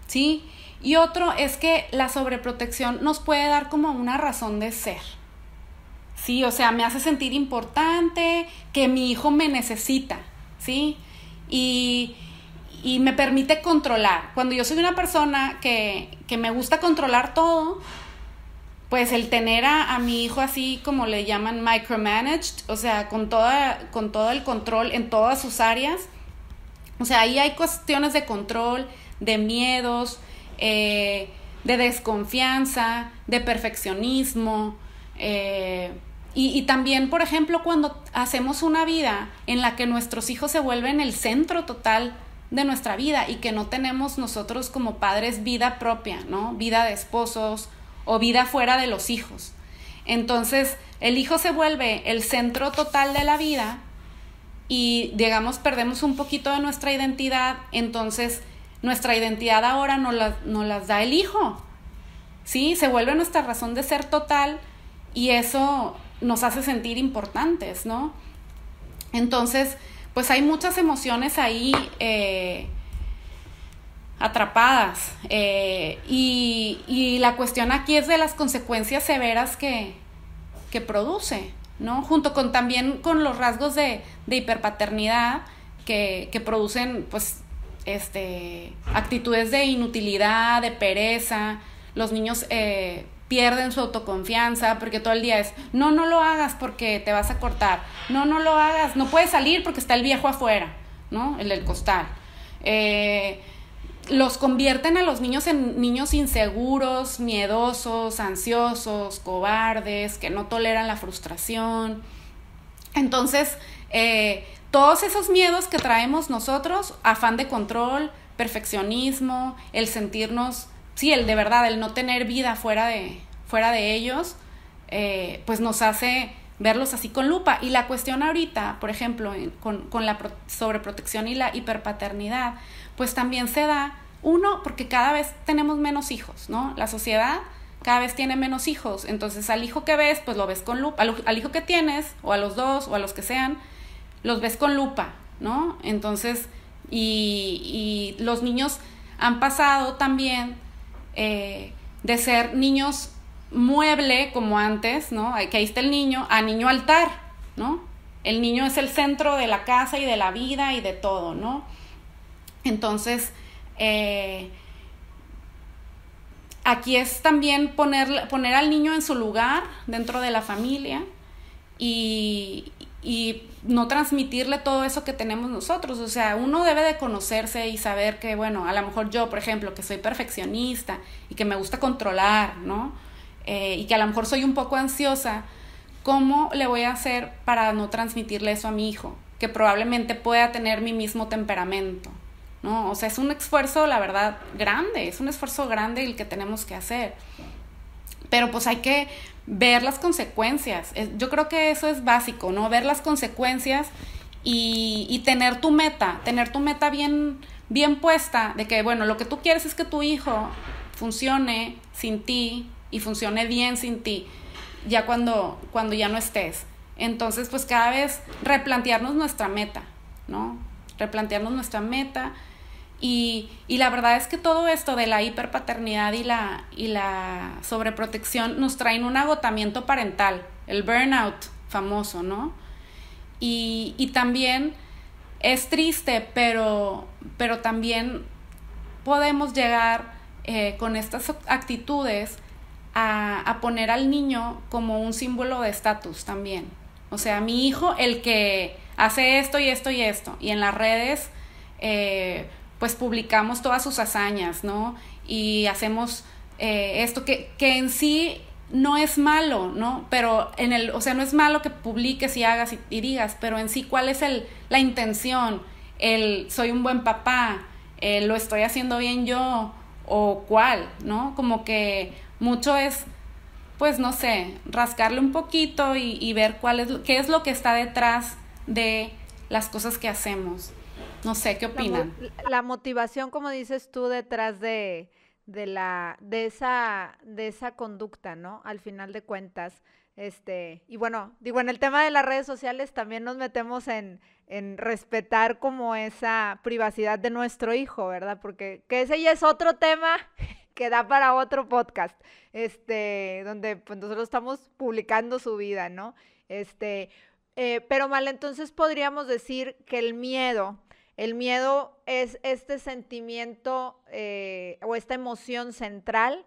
¿sí? Y otro es que la sobreprotección nos puede dar como una razón de ser. Sí, o sea, me hace sentir importante, que mi hijo me necesita, ¿sí? Y, y me permite controlar. Cuando yo soy una persona que, que me gusta controlar todo, pues el tener a, mi hijo así como le llaman micromanaged, o sea, con, toda, con todo el control en todas sus áreas, o sea, ahí hay cuestiones de control, de miedos, eh, de desconfianza, de perfeccionismo. Eh, y, y, también, por ejemplo, cuando hacemos una vida en la que nuestros hijos se vuelven el centro total de nuestra vida y que no tenemos nosotros como padres vida propia, ¿no? Vida de esposos, o vida fuera de los hijos. Entonces, el hijo se vuelve el centro total de la vida y, digamos, perdemos un poquito de nuestra identidad, entonces nuestra identidad ahora nos, la, las da el hijo. ¿Sí? Se vuelve nuestra razón de ser total y eso nos hace sentir importantes, ¿no? Entonces, pues hay muchas emociones ahí. Eh, atrapadas. Eh, y, la cuestión aquí es de las consecuencias severas que, produce, ¿no? Junto con también con los rasgos de, hiperpaternidad que, producen, pues, este, actitudes de inutilidad, de pereza. Los niños eh, pierden su autoconfianza porque todo el día es, no, no lo hagas porque te vas a cortar. No, no lo hagas, no puedes salir porque está el viejo afuera, ¿no? El del costal. Eh, los convierten a los niños en niños inseguros, miedosos, ansiosos, cobardes, que no toleran la frustración. Entonces, eh, todos esos miedos que traemos nosotros, afán de control, perfeccionismo, el sentirnos, sí, el de verdad, el no tener vida fuera de, fuera de ellos, eh, pues nos hace verlos así con lupa. Y la cuestión ahorita, por ejemplo, con, con la sobreprotección y la hiperpaternidad, pues también se da, uno, porque cada vez tenemos menos hijos, ¿no? La sociedad cada vez tiene menos hijos, entonces al hijo que ves, pues lo ves con lupa, al, hijo que tienes, o a los dos, o a los que sean, los ves con lupa, ¿no? Entonces, y, y los niños han pasado también eh, de ser niños mueble como antes, ¿no? Que ahí está el niño, a niño altar, ¿no? El niño es el centro de la casa y de la vida y de todo, ¿no? Entonces, eh, aquí es también poner, poner al niño en su lugar dentro de la familia y, no transmitirle todo eso que tenemos nosotros. O sea, uno debe de conocerse y saber que, bueno, a lo mejor yo, por ejemplo, que soy perfeccionista y que me gusta controlar, ¿no? Eh, y que a lo mejor soy un poco ansiosa, ¿cómo le voy a hacer para no transmitirle eso a mi hijo? Que probablemente pueda tener mi mismo temperamento. ¿No? O sea, es un esfuerzo, la verdad, grande, es un esfuerzo grande el que tenemos que hacer. Pero pues hay que ver las consecuencias. Yo creo que eso es básico, ¿no? Ver las consecuencias y, tener tu meta, tener tu meta bien, bien puesta, de que, bueno, lo que tú quieres es que tu hijo funcione sin ti y funcione bien sin ti, ya cuando, cuando ya no estés. Entonces, pues cada vez replantearnos nuestra meta, ¿no? Replantearnos nuestra meta y, la verdad es que todo esto de la hiperpaternidad y la, y la sobreprotección nos traen un agotamiento parental, el burnout famoso, ¿no? Y, también es triste, pero, pero también podemos llegar eh, con estas actitudes a, a, poner al niño como un símbolo de estatus también. O sea, mi hijo, el que hace esto y esto y esto, y en las redes... Eh, pues publicamos todas sus hazañas, ¿no? Y hacemos eh, esto que, que en sí no es malo, ¿no? Pero en el, o sea, no es malo que publiques y hagas y, digas, pero en sí, ¿cuál es el, la intención? El soy un buen papá, el, lo estoy haciendo bien yo, o cuál, ¿no? Como que mucho es, pues no sé, rascarle un poquito y, y ver cuál es, qué es lo que está detrás de las cosas que hacemos. No sé, ¿qué opinan? La, motivación, como dices tú, detrás de, la, de, esa, de esa conducta, ¿no? Al final de cuentas, Este, y bueno, digo, en el tema de las redes sociales también nos metemos en, en respetar como esa privacidad de nuestro hijo, ¿verdad? Porque que ese ya es otro tema que da para otro podcast, este, donde pues, nosotros estamos publicando su vida, ¿no? Este, eh, pero mal, entonces podríamos decir que el miedo, el miedo es este sentimiento eh, o esta emoción central,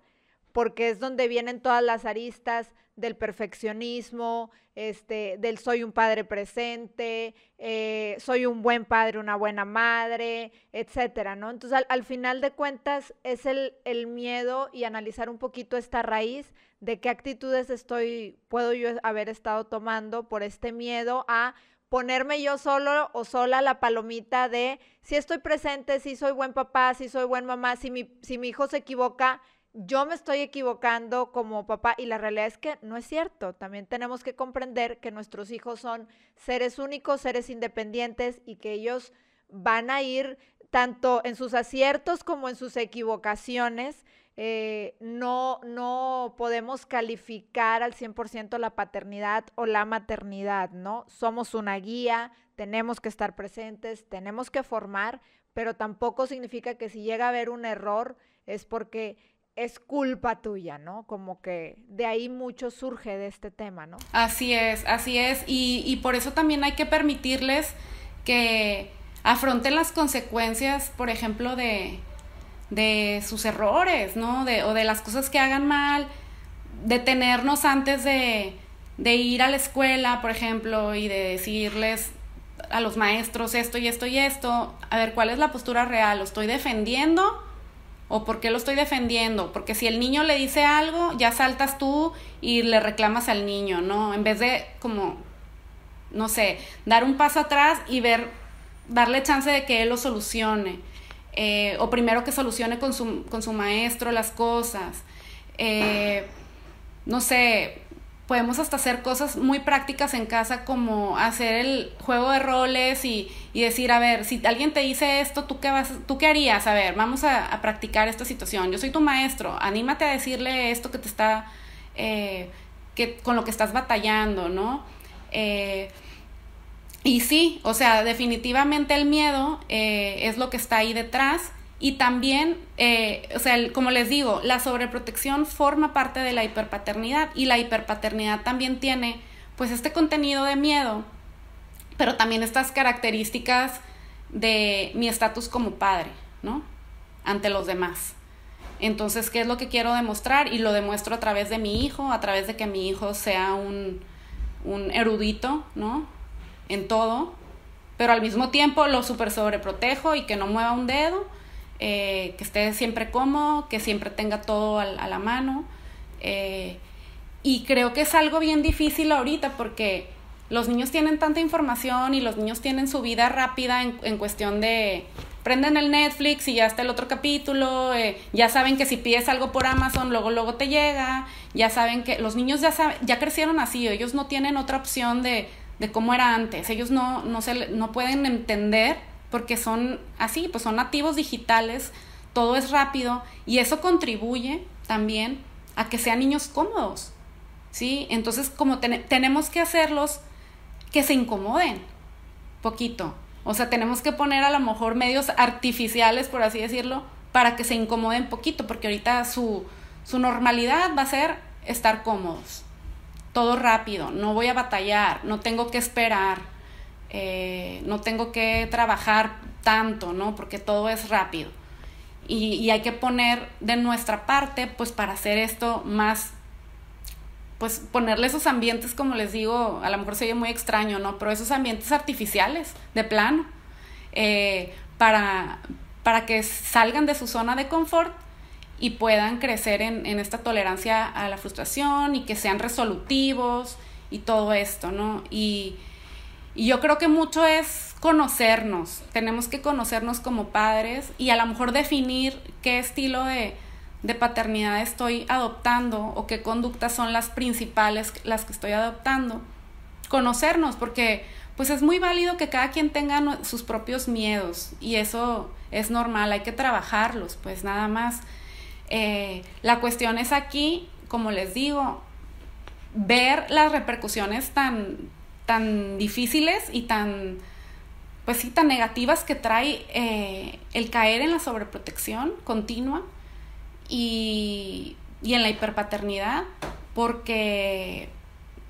porque es donde vienen todas las aristas del perfeccionismo, este, del soy un padre presente, eh, soy un buen padre, una buena madre, etcétera, ¿no? Entonces, al, final de cuentas, es el, el, miedo y analizar un poquito esta raíz de qué actitudes estoy, puedo yo haber estado tomando por este miedo a ponerme yo solo o sola la palomita de si estoy presente, si soy buen papá, si soy buen mamá, si mi, si mi hijo se equivoca, yo me estoy equivocando como papá y la realidad es que no es cierto. También tenemos que comprender que nuestros hijos son seres únicos, seres independientes y que ellos van a ir tanto en sus aciertos como en sus equivocaciones. Eh, no, no podemos calificar al 100% la paternidad o la maternidad, ¿no? Somos una guía, tenemos que estar presentes, tenemos que formar, pero tampoco significa que si llega a haber un error es porque es culpa tuya, ¿no? Como que de ahí mucho surge de este tema, ¿no? Así es, así es. Y, y por eso también hay que permitirles que afronten las consecuencias, por ejemplo, de, de sus errores, ¿no? De, o de las cosas que hagan mal, detenernos antes de, de ir a la escuela, por ejemplo, y de decirles a los maestros esto y esto y esto, a ver cuál es la postura real, ¿lo estoy defendiendo? ¿O por qué lo estoy defendiendo? Porque si el niño le dice algo, ya saltas tú y le reclamas al niño, ¿no? En vez de como, no sé, dar un paso atrás y ver, darle chance de que él lo solucione. Eh, o primero que solucione con su, con su maestro las cosas. Eh, no sé, podemos hasta hacer cosas muy prácticas en casa como hacer el juego de roles y, y, decir, a ver, si alguien te dice esto, ¿tú qué, vas, ¿tú qué harías? A ver, vamos a, practicar esta situación. Yo soy tu maestro, anímate a decirle esto que te está, eh, que, con lo que estás batallando, ¿no? Eh, y sí, o sea, definitivamente el miedo eh, es lo que está ahí detrás y también, eh, o sea, como les digo, la sobreprotección forma parte de la hiperpaternidad y la hiperpaternidad también tiene pues este contenido de miedo, pero también estas características de mi estatus como padre, ¿no? Ante los demás. Entonces, ¿qué es lo que quiero demostrar? Y lo demuestro a través de mi hijo, a través de que mi hijo sea un, un erudito, ¿no? En todo, pero al mismo tiempo lo super sobreprotejo y que no mueva un dedo eh, que esté siempre cómodo, que siempre tenga todo a, la mano. Eh, y creo que es algo bien difícil ahorita porque los niños tienen tanta información y los niños tienen su vida rápida en, cuestión de prenden el Netflix y ya está el otro capítulo, eh, ya saben que si pides algo por Amazon, luego luego te llega, ya saben que los niños ya saben, ya crecieron así, ellos no tienen otra opción de, de cómo era antes, ellos no, no, se, no pueden entender porque son así, pues son nativos digitales, todo es rápido y eso contribuye también a que sean niños cómodos, ¿sí? Entonces, como tenemos que hacerlos que se incomoden poquito, o sea, tenemos que poner a lo mejor medios artificiales, por así decirlo, para que se incomoden poquito, porque ahorita su, su normalidad va a ser estar cómodos, todo rápido, no voy a batallar, no tengo que esperar, eh, no tengo que trabajar tanto, ¿no? Porque todo es rápido. Y, hay que poner de nuestra parte, pues para hacer esto más, pues ponerle esos ambientes, como les digo, a lo mejor se oye muy extraño, ¿no? Pero esos ambientes artificiales, de plano, eh, para, para que salgan de su zona de confort y puedan crecer en, en esta tolerancia a la frustración y que sean resolutivos y todo esto, ¿no? Y, y yo creo que mucho es conocernos, tenemos que conocernos como padres y a lo mejor definir qué estilo de, paternidad estoy adoptando o qué conductas son las principales las que estoy adoptando. Conocernos, porque pues es muy válido que cada quien tenga sus propios miedos y eso es normal, hay que trabajarlos, pues nada más. Eh, la cuestión es aquí, como les digo, ver las repercusiones tan, tan difíciles y tan, pues sí, tan negativas que trae eh, el caer en la sobreprotección continua y, y en la hiperpaternidad, porque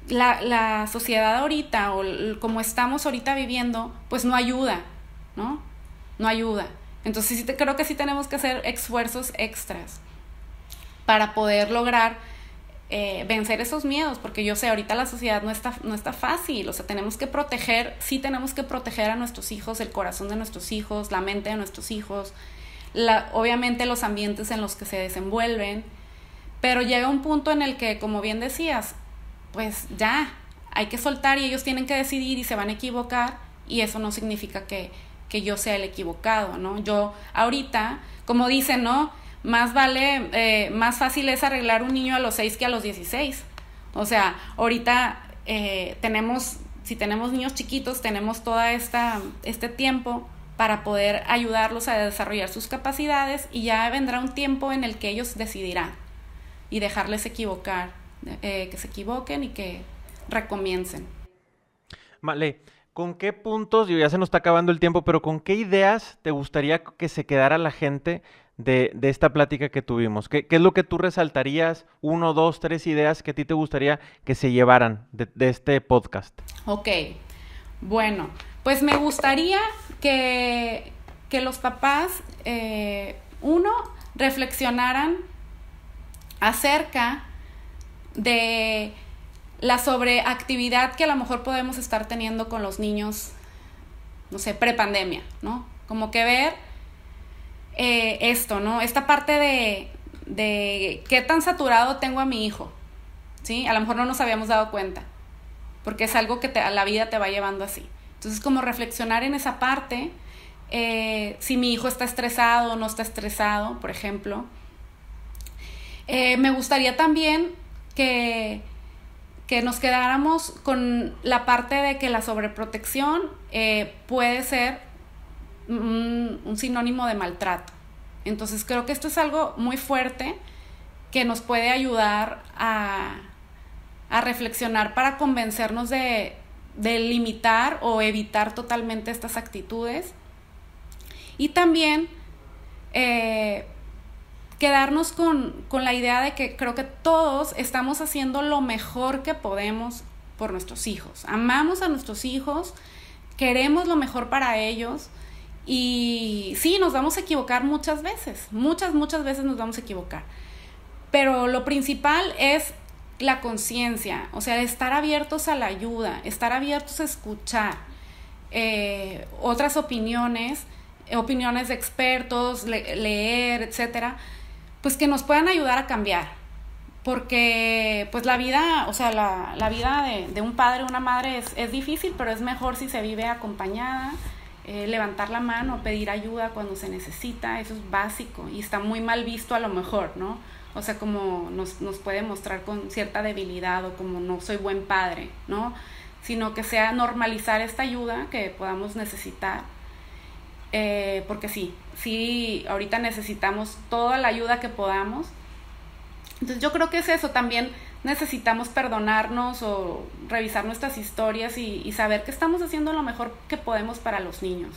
la, la, sociedad ahorita o como estamos ahorita viviendo, pues no ayuda, ¿no? No ayuda. Entonces sí te, creo que sí tenemos que hacer esfuerzos extras para poder lograr eh, vencer esos miedos, porque yo sé, ahorita la sociedad no está, no está fácil, o sea, tenemos que proteger, sí tenemos que proteger a nuestros hijos, el corazón de nuestros hijos, la mente de nuestros hijos, la, obviamente los ambientes en los que se desenvuelven, pero llega un punto en el que, como bien decías, pues ya, hay que soltar y ellos tienen que decidir y se van a equivocar y eso no significa que, que yo sea el equivocado, ¿no? Yo ahorita, como dicen, ¿no? Más vale, eh, más fácil es arreglar un niño a los 6 que a los 16. O sea, ahorita eh, tenemos, si tenemos niños chiquitos, tenemos esta, este tiempo para poder ayudarlos a desarrollar sus capacidades y ya vendrá un tiempo en el que ellos decidirán y dejarles equivocar eh, que se equivoquen y que recomiencen. Vale, ¿con qué puntos, ya se nos está acabando el tiempo, pero con qué ideas te gustaría que se quedara la gente de, esta plática que tuvimos? ¿Qué, es lo que tú resaltarías? Uno, dos, tres ideas que a ti te gustaría que se llevaran de, este podcast. Ok, bueno, pues me gustaría que, que los papás, eh, uno, reflexionaran acerca de la sobreactividad que a lo mejor podemos estar teniendo con los niños, no sé, prepandemia, ¿no? Como que ver eh, esto, ¿no? Esta parte de, de qué tan saturado tengo a mi hijo, ¿sí? A lo mejor no nos habíamos dado cuenta, porque es algo que a la vida te va llevando así. Entonces, como reflexionar en esa parte, eh, si mi hijo está estresado o no está estresado, por ejemplo. Eh, me gustaría también que, que nos quedáramos con la parte de que la sobreprotección puede ser un, sinónimo de maltrato. Entonces creo que esto es algo muy fuerte que nos puede ayudar a, reflexionar para convencernos de, limitar o evitar totalmente estas actitudes. Y también eh, quedarnos con, la idea de que creo que todos estamos haciendo lo mejor que podemos por nuestros hijos. Amamos a nuestros hijos, queremos lo mejor para ellos y sí, nos vamos a equivocar muchas veces, muchas, muchas veces nos vamos a equivocar. Pero lo principal es la conciencia, o sea, estar abiertos a la ayuda, estar abiertos a escuchar eh, otras opiniones, opiniones de expertos, leer, etcétera, pues que nos puedan ayudar a cambiar. Porque pues la vida, o sea, la, vida de, un padre o una madre es, difícil, pero es mejor si se vive acompañada, eh, levantar la mano, pedir ayuda cuando se necesita, eso es básico y está muy mal visto a lo mejor, ¿no? O sea, como nos, nos puede mostrar con cierta debilidad o como no soy buen padre, ¿no? Sino que sea normalizar esta ayuda que podamos necesitar eh, porque sí, sí, ahorita necesitamos toda la ayuda que podamos. Entonces yo creo que es eso, también necesitamos perdonarnos o revisar nuestras historias y, saber que estamos haciendo lo mejor que podemos para los niños.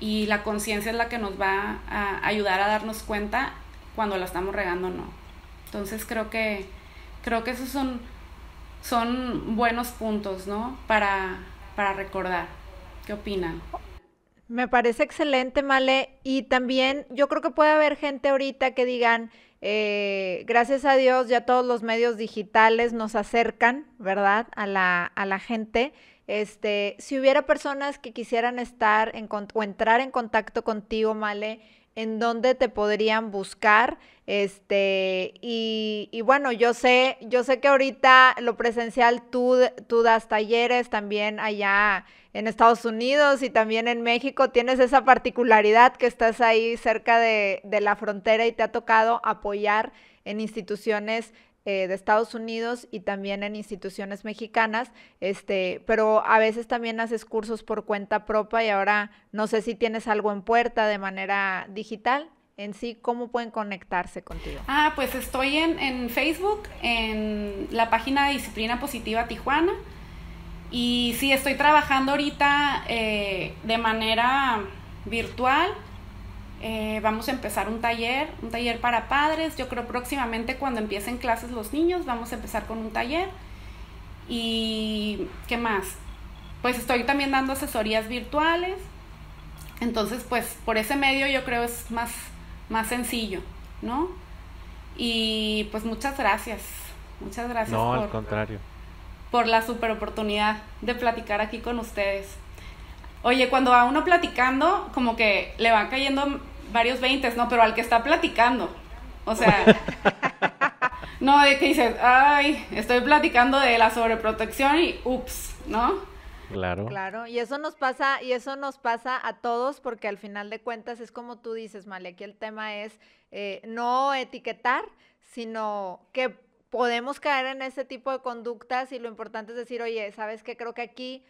Y la conciencia es la que nos va a ayudar a darnos cuenta cuando la estamos regando o no. Entonces creo que, creo que esos son, son buenos puntos, ¿no? Para, para recordar. ¿Qué opinan? Me parece excelente, Male. Y también yo creo que puede haber gente ahorita que digan, eh, gracias a Dios ya todos los medios digitales nos acercan, ¿verdad? A la, a la gente. Este, si hubiera personas que quisieran estar en, o entrar en contacto contigo, Male, en dónde te podrían buscar. Este, y, y, bueno, yo sé, yo sé que ahorita lo presencial tú, tú das talleres también allá en Estados Unidos y también en México. Tienes esa particularidad que estás ahí cerca de, de la frontera y te ha tocado apoyar en instituciones eh, de Estados Unidos y también en instituciones mexicanas, este, pero a veces también haces cursos por cuenta propia y ahora no sé si tienes algo en puerta de manera digital. en sí, ¿cómo pueden conectarse contigo? Ah, pues estoy en, en Facebook, en la página de Disciplina Positiva Tijuana. Y sí, estoy trabajando ahorita eh, de manera virtual. Eh, vamos a empezar un taller, un taller para padres. Yo creo próximamente cuando empiecen clases los niños, vamos a empezar con un taller. Y, ¿qué más? Pues estoy también dando asesorías virtuales. Entonces, pues por ese medio yo creo es más, más sencillo, ¿no? Y pues muchas gracias. Muchas gracias. No, al contrario por la super oportunidad de platicar aquí con ustedes. Oye, cuando va uno platicando, como que le van cayendo varios veintes, ¿no? Pero al que está platicando. O sea, no de que dices, ay, estoy platicando de la sobreprotección y ups, ¿no? Claro. Claro, y eso nos pasa, y eso nos pasa a todos, porque al final de cuentas es como tú dices, Male, aquí el tema es eh, no etiquetar, sino que podemos caer en ese tipo de conductas y lo importante es decir, oye, ¿sabes qué? Creo que aquí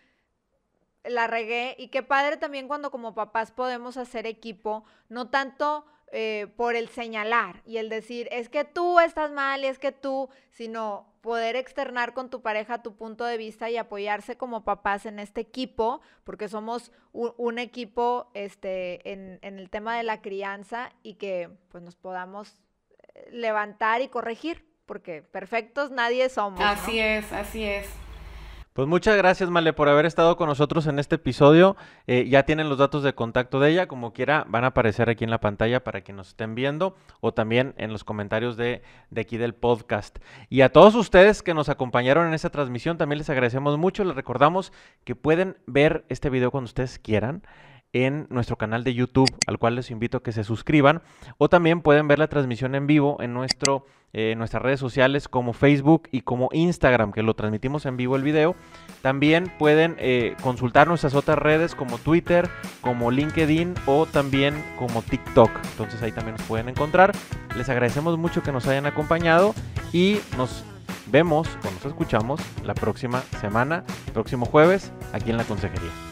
la regué y qué padre también cuando como papás podemos hacer equipo, no tanto eh, por el señalar y el decir, es que tú estás mal y es que tú, sino poder externar con tu pareja tu punto de vista y apoyarse como papás en este equipo, porque somos un, equipo este, en, en el tema de la crianza y que pues nos podamos eh, levantar y corregir porque perfectos nadie somos. Así es, así es. Pues muchas gracias, Male, por haber estado con nosotros en este episodio. Eh, ya tienen los datos de contacto de ella, como quiera, van a aparecer aquí en la pantalla para que nos estén viendo o también en los comentarios de, de aquí del podcast. Y a todos ustedes que nos acompañaron en esta transmisión, también les agradecemos mucho. Les recordamos que pueden ver este video cuando ustedes quieran en nuestro canal de YouTube, al cual les invito a que se suscriban, o también pueden ver la transmisión en vivo en nuestro, eh, nuestras redes sociales como Facebook y como Instagram, que lo transmitimos en vivo el video. También pueden eh, consultar nuestras otras redes como Twitter, como LinkedIn o también como TikTok. Entonces ahí también nos pueden encontrar. Les agradecemos mucho que nos hayan acompañado y nos vemos o nos escuchamos la próxima semana, próximo jueves, aquí en la consejería.